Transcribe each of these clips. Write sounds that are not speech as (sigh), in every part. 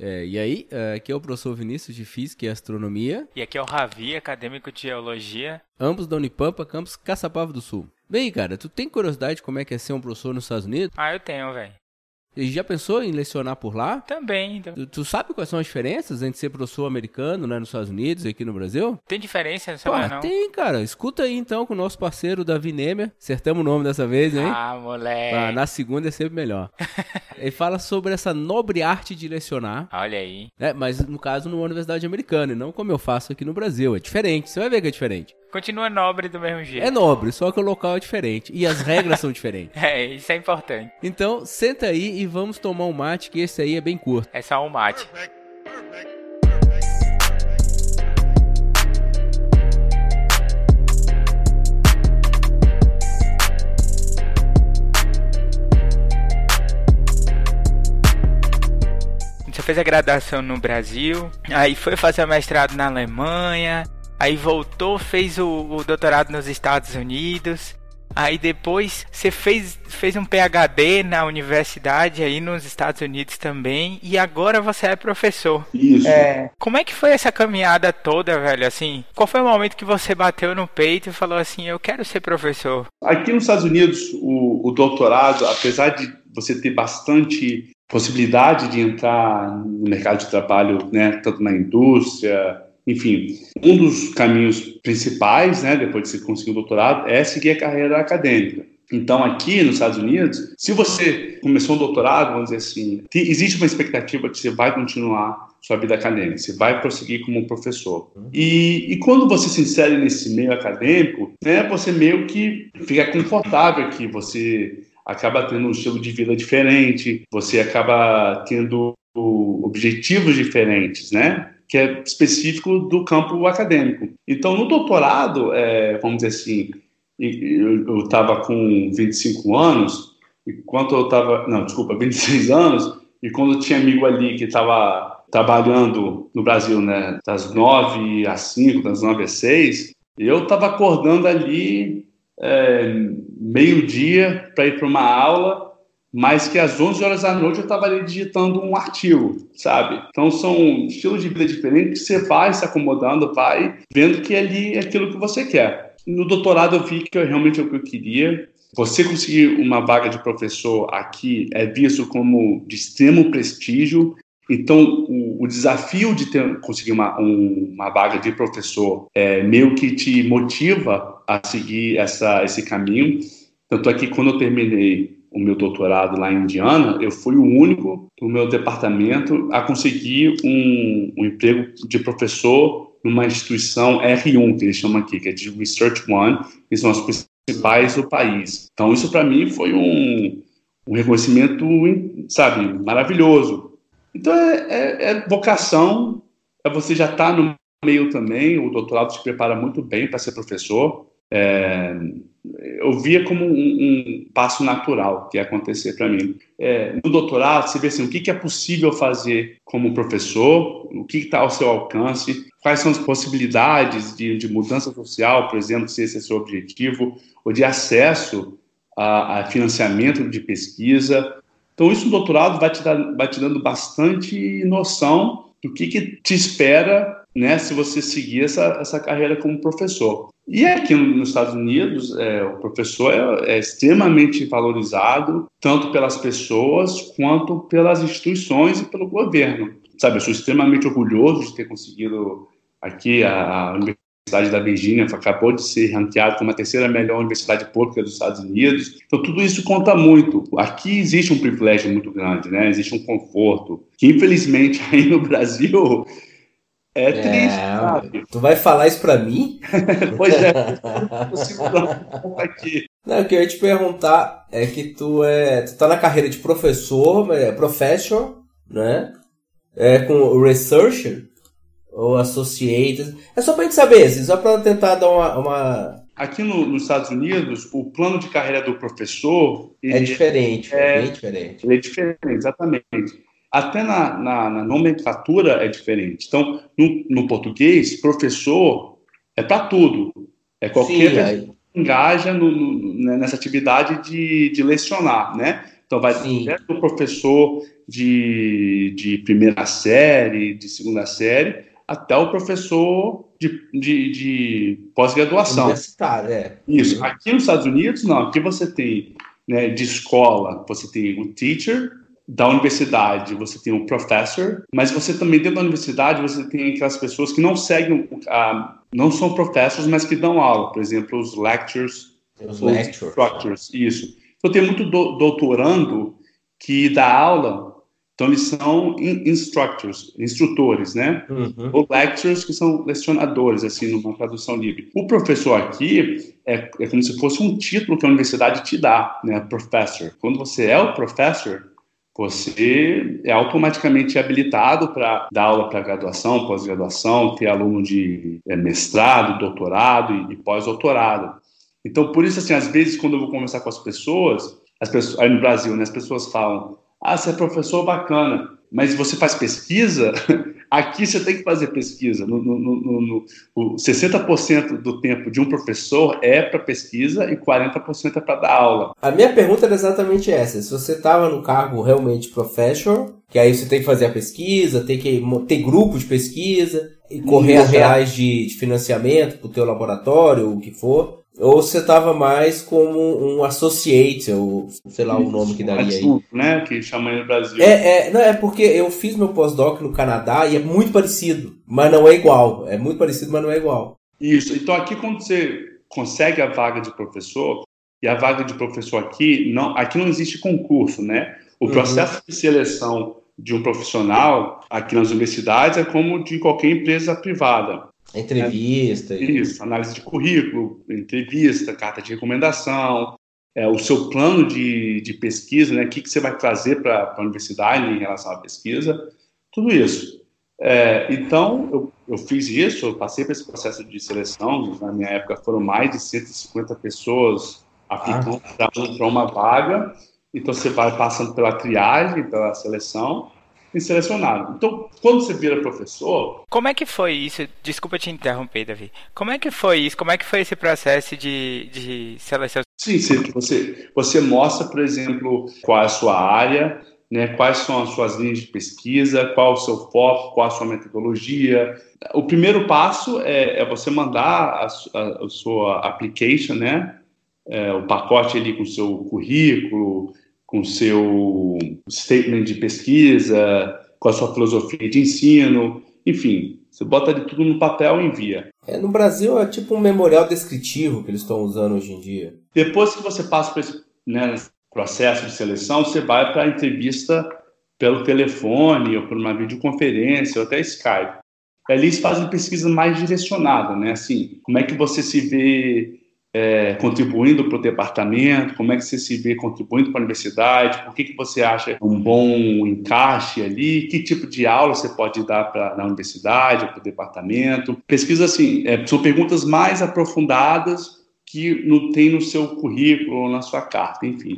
É, e aí, é, aqui é o professor Vinícius de Física e Astronomia. E aqui é o Ravi, acadêmico de Geologia. Ambos da Unipampa, campus Caçapava do Sul. Bem, cara, tu tem curiosidade de como é que é ser um professor nos Estados Unidos? Ah, eu tenho, velho. E já pensou em lecionar por lá? Também. Então. Tu, tu, sabe quais são as diferenças entre ser professor americano né, nos Estados Unidos e aqui no Brasil? Tem diferença, Pô, não? Tem, cara. Escuta aí então com o nosso parceiro Davi Nemer. Acertamos o nome dessa vez, hein? Ah, moleque. Ah, na segunda é sempre melhor. (laughs) Ele fala sobre essa nobre arte de lecionar. Olha aí. É, mas no caso numa universidade americana, e não como eu faço aqui no Brasil. É diferente. Você vai ver que é diferente. Continua nobre do mesmo jeito. É nobre, só que o local é diferente. E as regras são diferentes. (laughs) É, isso é importante. Então, senta aí e vamos tomar um mate, que esse aí é bem curto. É só um mate. Você fez a graduação no Brasil, aí foi fazer mestrado na Alemanha, aí voltou, fez o, o doutorado nos Estados Unidos. Aí depois você fez, fez um PhD na universidade aí nos Estados Unidos também e agora você é professor. Isso. É, como é que foi essa caminhada toda, velho? Assim, qual foi o momento que você bateu no peito e falou assim, eu quero ser professor? Aqui nos Estados Unidos, o, o doutorado, apesar de você ter bastante possibilidade de entrar no mercado de trabalho, né, tanto na indústria, enfim, um dos caminhos principais, né, depois de você conseguir o doutorado, é seguir a carreira acadêmica. Então, aqui nos Estados Unidos, se você começou um doutorado, vamos dizer assim, existe uma expectativa que você vai continuar sua vida acadêmica, você vai prosseguir como professor. E, e quando você se insere nesse meio acadêmico, né, você meio que fica confortável aqui, você acaba tendo um estilo de vida diferente, você acaba tendo objetivos diferentes, né? Que é específico do campo acadêmico. Então, no doutorado, é, vamos dizer assim, eu estava com 25 anos, enquanto eu estava, não, desculpa, 26 anos, e quando tinha amigo ali que estava trabalhando no Brasil, né, das 9 às 5, das 9 às 6, eu estava acordando ali é, meio-dia para ir para uma aula mas que às 11 horas da noite eu estava ali digitando um artigo, sabe? Então são estilos de vida diferentes que você vai se acomodando, vai vendo que ali é aquilo que você quer. No doutorado eu vi que eu, realmente é o que eu queria. Você conseguir uma vaga de professor aqui é visto como de extremo prestígio. Então, o, o desafio de ter, conseguir uma, um, uma vaga de professor é meio que te motiva a seguir essa, esse caminho. Tanto é que quando eu terminei o meu doutorado lá em Indiana, eu fui o único do meu departamento a conseguir um, um emprego de professor numa instituição R1, que eles chamam aqui, que é de Research One, que são as principais do país. Então, isso para mim foi um, um reconhecimento, sabe, maravilhoso. Então, é, é, é vocação, é você já estar tá no meio também, o doutorado te prepara muito bem para ser professor. É, eu via como um, um, passo natural que ia acontecer para mim. É, no doutorado, você vê assim, o que, que é possível fazer como professor, o que está ao seu alcance, quais são as possibilidades de, de, mudança social, por exemplo, se esse é seu objetivo, ou de acesso a, a financiamento de pesquisa. Então, isso no doutorado vai te, dar, vai te dando bastante noção do que, que te espera né, se você seguir essa, essa carreira como professor. E aqui nos Estados Unidos, é, o professor é, é, extremamente valorizado, tanto pelas pessoas quanto pelas instituições e pelo governo. Sabe, eu sou extremamente orgulhoso de ter conseguido aqui a, a Universidade da Virgínia, acabou de ser ranqueada como a terceira melhor universidade pública dos Estados Unidos. Então, tudo isso conta muito. Aqui existe um privilégio muito grande, né? existe um conforto, que infelizmente (laughs) aí no Brasil é, é triste, sabe? Tu vai falar isso pra mim? (laughs) pois é, (laughs) não aqui. Não, o que eu ia te perguntar é que tu é. Tu tá na carreira de professor, é professor, né? É com researcher ou associated. É só pra gente saber, assim, só pra tentar dar uma. uma... Aqui no, nos Estados Unidos, o plano de carreira do professor. É diferente, é bem diferente. Ele é diferente, exatamente até na, na, na nomenclatura é diferente. Então, no, no português, professor é para tudo. É qualquer Sim, pessoa que engaja no, no, né, nessa atividade de, de lecionar, né? Então vai do professor de, de primeira série, de segunda série, até o professor de, de, de pós-graduação. Universitário, é. Isso. Aqui nos Estados Unidos, não. Aqui você tem, né, de escola, você tem o teacher, da universidade você tem o professor, mas você também dentro da universidade você tem aquelas pessoas que não seguem, uh, não são professores, mas que dão aula, por exemplo, os lectures, os, instructors, isso. Então tem muito do, doutorando que dá aula, então eles são in, instructors, instrutores, né? Uhum. Ou lectures que são lecionadores, assim, numa tradução livre. O professor aqui é, é como se fosse um título que a universidade te dá, né? Professor. Quando você é o professor, você é automaticamente habilitado para dar aula para graduação, pós-graduação, ter aluno de é, mestrado, doutorado e, e pós-doutorado. Então, por isso, assim, às vezes, quando eu vou conversar com as pessoas, as pessoas aí no Brasil, né, as pessoas falam: ah, você é professor bacana, mas você faz pesquisa? Aqui você tem que fazer pesquisa. No, no, no, no 60% do tempo de um professor é para pesquisa e 40% é para dar aula. A minha pergunta era exatamente essa. Se você estava no cargo realmente professor, que aí você tem que fazer a pesquisa, tem que ter grupo de pesquisa e correr atrás de, de financiamento para o teu laboratório, o que for. Ou você estava mais como um associate, ou sei lá o nome que daria aí. né? Que chama no Brasil. É, é, não, é porque eu fiz meu pós-doc no Canadá e é muito parecido, mas não é igual. É muito parecido, mas não é igual. Isso. Então aqui quando você consegue a vaga de professor, e a vaga de professor aqui, não, aqui não existe concurso, né? O uhum. processo uhum. de seleção de um profissional aqui nas universidades é como de qualquer empresa privada. Entrevista. É, isso, análise de currículo, entrevista, carta de recomendação, é, o seu plano de, de pesquisa, né, o que, que você vai trazer para a universidade em relação à pesquisa, tudo isso. É, então, eu, eu fiz isso, eu passei por esse processo de seleção, na minha época foram mais de 150 pessoas aplicando ah. para uma vaga, então você vai passando pela triagem, pela seleção, selecionado. Então, quando você vira professor. Como é que foi isso? Desculpa te interromper, Davi. Como é que foi isso? Como é que foi esse processo de, de seleção? Sim, você, você mostra, por exemplo, qual é a sua área, né, quais são as suas linhas de pesquisa, qual o seu foco, qual a sua metodologia. O primeiro passo é, é você mandar a, a, a, sua application, né, é, o pacote ali com o seu currículo, com seu statement de pesquisa, com a sua filosofia de ensino, enfim, você bota de tudo no papel e envia. É, no Brasil é tipo um memorial descritivo que eles estão usando hoje em dia. Depois que você passa por esse né, processo de seleção, você vai para a entrevista pelo telefone ou por uma videoconferência ou até Skype. Ali eles fazem pesquisa mais direcionada, né? Assim, como é que você se vê é, contribuindo para o departamento? Como é que você se vê contribuindo para a universidade? Por que, que você acha um bom encaixe ali? Que tipo de aula você pode dar para na universidade, para o departamento? Pesquisa assim, é, são perguntas mais aprofundadas que no, tem no seu currículo na sua carta, enfim.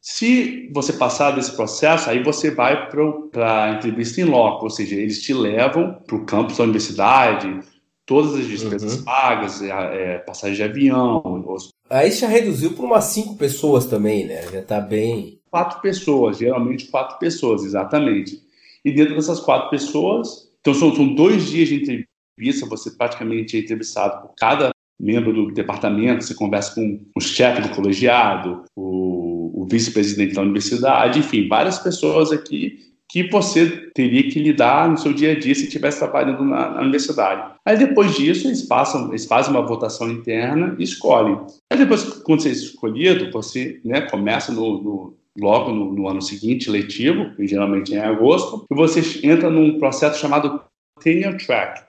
Se você passar desse processo, aí você vai para a entrevista em loco, ou seja, eles te levam para o campus da universidade, todas as despesas uhum. pagas, é, é, passagem de avião. Aí já reduziu para umas cinco pessoas também, né? Já está bem. Quatro pessoas, geralmente quatro pessoas, exatamente. E dentro dessas quatro pessoas, então são, são dois dias de entrevista, você praticamente é entrevistado por cada membro do departamento, você conversa com o chefe do colegiado, o, o vice-presidente da universidade, enfim, várias pessoas aqui que você teria que lidar no seu dia a dia se estivesse trabalhando na, na, universidade. Aí depois disso, eles, passam, eles fazem uma votação interna e escolhem. Aí depois, quando você é escolhido, você né, começa no, no logo no, no, ano seguinte, letivo, que geralmente é em agosto, e você entra num processo chamado Tenure Track.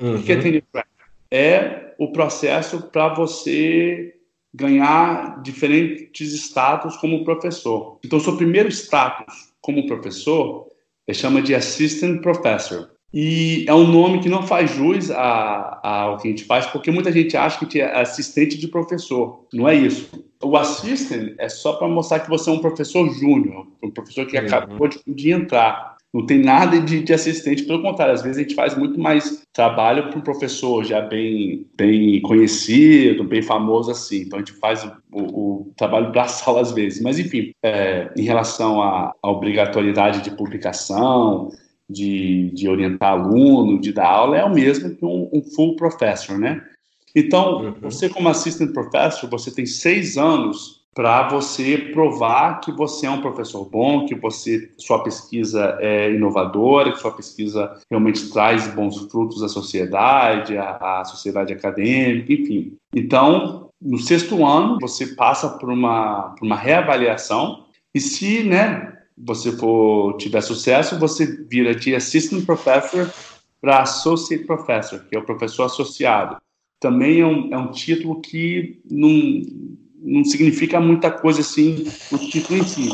Uhum. O que é uhum. Tenure Track? É o processo para você ganhar diferentes status como professor. Então, seu primeiro status como professor, é chama de assistant professor. E é um nome que não faz jus ao que a gente faz, porque muita gente acha que é assistente de professor. Não é isso. O assistant é só para mostrar que você é um professor júnior, um professor que uhum. acabou de, de, entrar. Não tem nada de, de, assistente, pelo contrário, às vezes a gente faz muito mais trabalho para um professor já bem, bem conhecido, bem famoso assim. Então a gente faz o, o, o trabalho braçal (laughs) às vezes. Mas enfim, é, em relação à, à obrigatoriedade de publicação, de, de, orientar aluno, de dar aula, é o mesmo que um, um full professor, né? Então, uhum. você como assistant professor, você tem seis anos para você provar que você é um professor bom, que você sua pesquisa é inovadora, que sua pesquisa realmente traz bons frutos à sociedade, à, à sociedade acadêmica, enfim. Então, no sexto ano, você passa por uma, por uma reavaliação e se, né, você for tiver sucesso, você vira de assistant professor para associate professor, que é o professor associado. Também é um, é um título que não não significa muita coisa assim o título em si.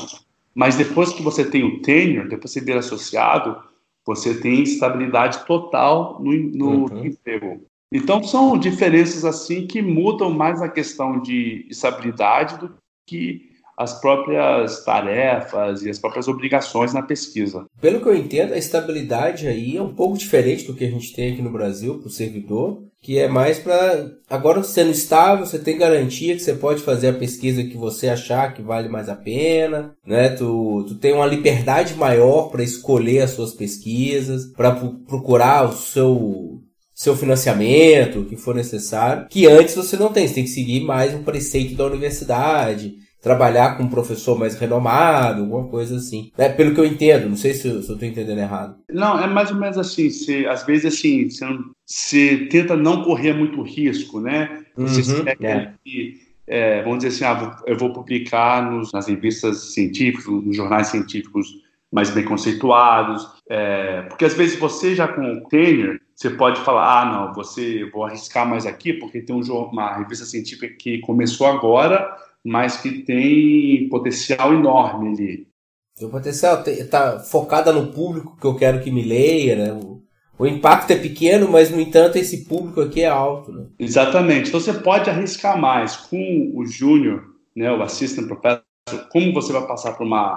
Mas depois que você tem o tenure, depois você vira associado, você tem estabilidade total no, no uhum. emprego. Então são diferenças assim que mudam mais a questão de estabilidade do que as próprias tarefas e as próprias obrigações na pesquisa. Pelo que eu entendo, a estabilidade aí é um pouco diferente do que a gente tem aqui no Brasil para o servidor, que é mais para agora sendo estável, você tem garantia que você pode fazer a pesquisa que você achar que vale mais a pena, né? Tu, tu tem uma liberdade maior para escolher as suas pesquisas, para procurar o seu seu financiamento, o que for necessário, que antes você não tem, você tem que seguir mais um preceito da universidade, trabalhar com um professor mais renomado, alguma coisa assim. É, pelo que eu entendo, não sei se, eu estou entendendo errado. Não, é mais ou menos assim. Se, às vezes, assim, você, não, você tenta não correr muito risco, né? Você uhum, quer que, é, vamos dizer assim, ah, eu vou publicar nos, nas revistas científicas, nos jornais científicos mais bem conceituados, é, porque às vezes você já com o tenure, você pode falar, ah, não, você vou arriscar mais aqui porque tem um, uma revista científica que começou agora mas que tem potencial enorme ali. Tem potencial, está focada no público que eu quero que me leia, né? O, o, impacto é pequeno, mas no entanto esse público aqui é alto, né? Exatamente. Então você pode arriscar mais com o júnior, né, o assistant professor, como você vai passar por uma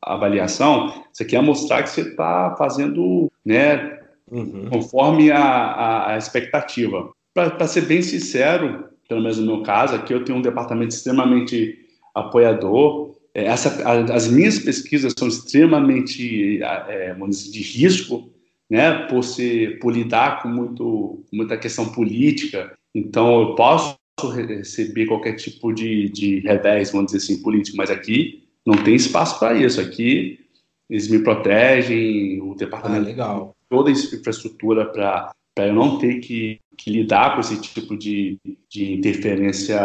avaliação, você quer mostrar que você está fazendo, né, uhum. conforme a, a, a expectativa. Para ser bem sincero, pelo menos no meu caso, aqui eu tenho um departamento extremamente apoiador. É, essa, as minhas pesquisas são extremamente é, de risco, né, por, ser, por lidar com muito, muita questão política. Então, eu posso receber qualquer tipo de, de revés, vamos dizer assim, político, mas aqui não tem espaço para isso. Aqui eles me protegem, o departamento ah, legal. toda a infraestrutura para eu não ter que que lidar com esse tipo de, de interferência,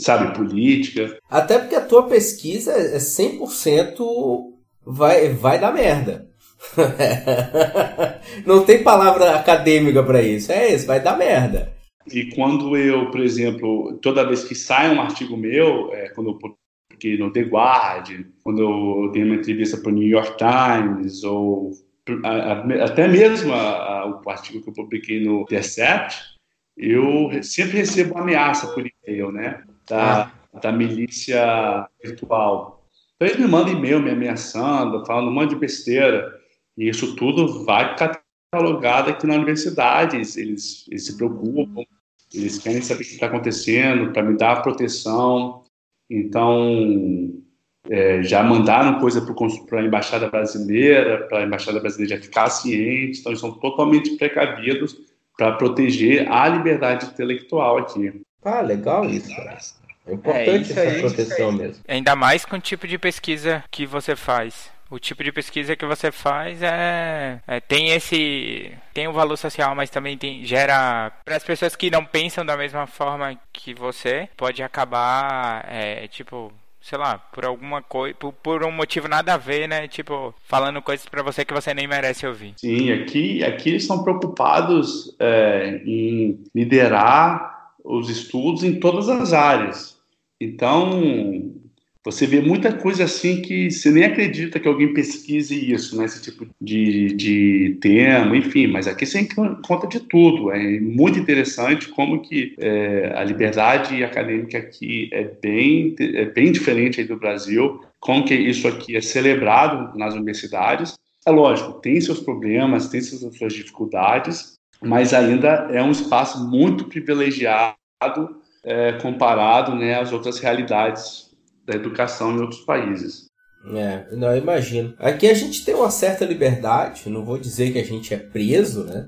sabe, política. Até porque a tua pesquisa é 100% vai, vai dar merda. (laughs) Não tem palavra acadêmica para isso. É isso, vai dar merda. E quando eu, por exemplo, toda vez que sai um artigo meu, é, quando eu publiquei no The Guardian, quando eu dei uma entrevista para o New York Times ou até mesmo a, a, o artigo que eu publiquei no Intercept, eu sempre recebo ameaça por e-mail, né? Da, ah. da milícia virtual. Então eles me mandam e-mail me ameaçando, falando um monte de besteira. E isso tudo vai catalogado aqui na universidade. Eles, eles se preocupam, eles querem saber o que está acontecendo para me dar proteção. Então, é, já mandaram coisa para a embaixada brasileira, para a embaixada brasileira já ficar ciente, então eles são totalmente precavidos para proteger a liberdade intelectual aqui. Ah, legal isso, cara. É importante é, essa proteção mesmo. Ainda mais com o tipo de pesquisa que você faz. O tipo de pesquisa que você faz é, é tem esse tem um valor social, mas também tem gera para as pessoas que não pensam da mesma forma que você pode acabar é, tipo sei lá, por alguma coisa, por, por, um motivo nada a ver, né? Tipo, falando coisas para você que você nem merece ouvir. Sim, aqui, aqui eles estão preocupados é, em liderar os estudos em todas as áreas. Então, você vê muita coisa assim que você nem acredita que alguém pesquise isso, né? Esse tipo de, de tema, enfim. Mas aqui você encontra de tudo. É muito interessante como que é, a liberdade acadêmica aqui é bem, é bem diferente do Brasil. Como que isso aqui é celebrado nas universidades. É lógico, tem seus problemas, tem suas, suas dificuldades, mas ainda é um espaço muito privilegiado é, comparado né, às outras realidades da educação em outros países. É, não, eu imagino. Aqui a gente tem uma certa liberdade, não vou dizer que a gente é preso, né?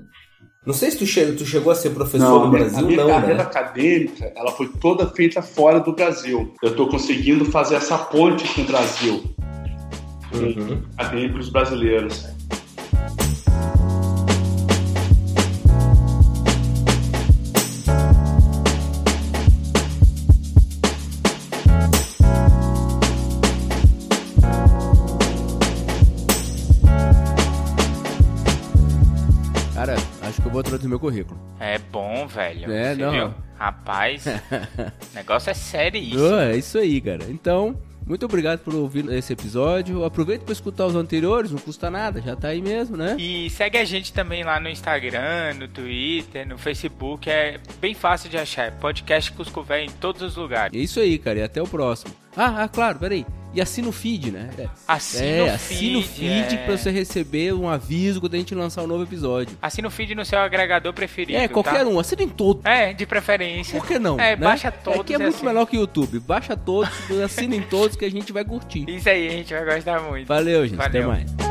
Não sei se tu, che tu chegou a ser professor não, no Brasil, a minha não, carreira né? acadêmica, ela foi toda feita fora do Brasil. Eu estou conseguindo fazer essa ponte com o Brasil, uhum. acadêmicos brasileiros. Vou trazer meu currículo. É bom, velho. É, não. Viu? Rapaz, o (laughs) negócio é sério isso. é isso aí, cara. Então, muito obrigado por ouvir esse episódio. Aproveita para escutar os anteriores, não custa nada, já tá aí mesmo, né? E segue a gente também lá no Instagram, no Twitter, no Facebook. É bem fácil de achar. É podcast Cusco Véio em todos os lugares. É isso aí, cara. E até o próximo. Ah, ah claro, peraí. E assina o feed, né? É, assina é, o feed. Assina o feed é... pra você receber um aviso quando a gente lançar um novo episódio. Assina o feed no seu agregador preferido. É, qualquer tá? um. Assina em todo. É, de preferência. Por que não? É, né? baixa todos. É que é muito assim. melhor que o YouTube. Baixa todos, assina em todos que a gente vai curtir. Isso aí, a gente vai gostar muito. Valeu, gente. Valeu. Até mais.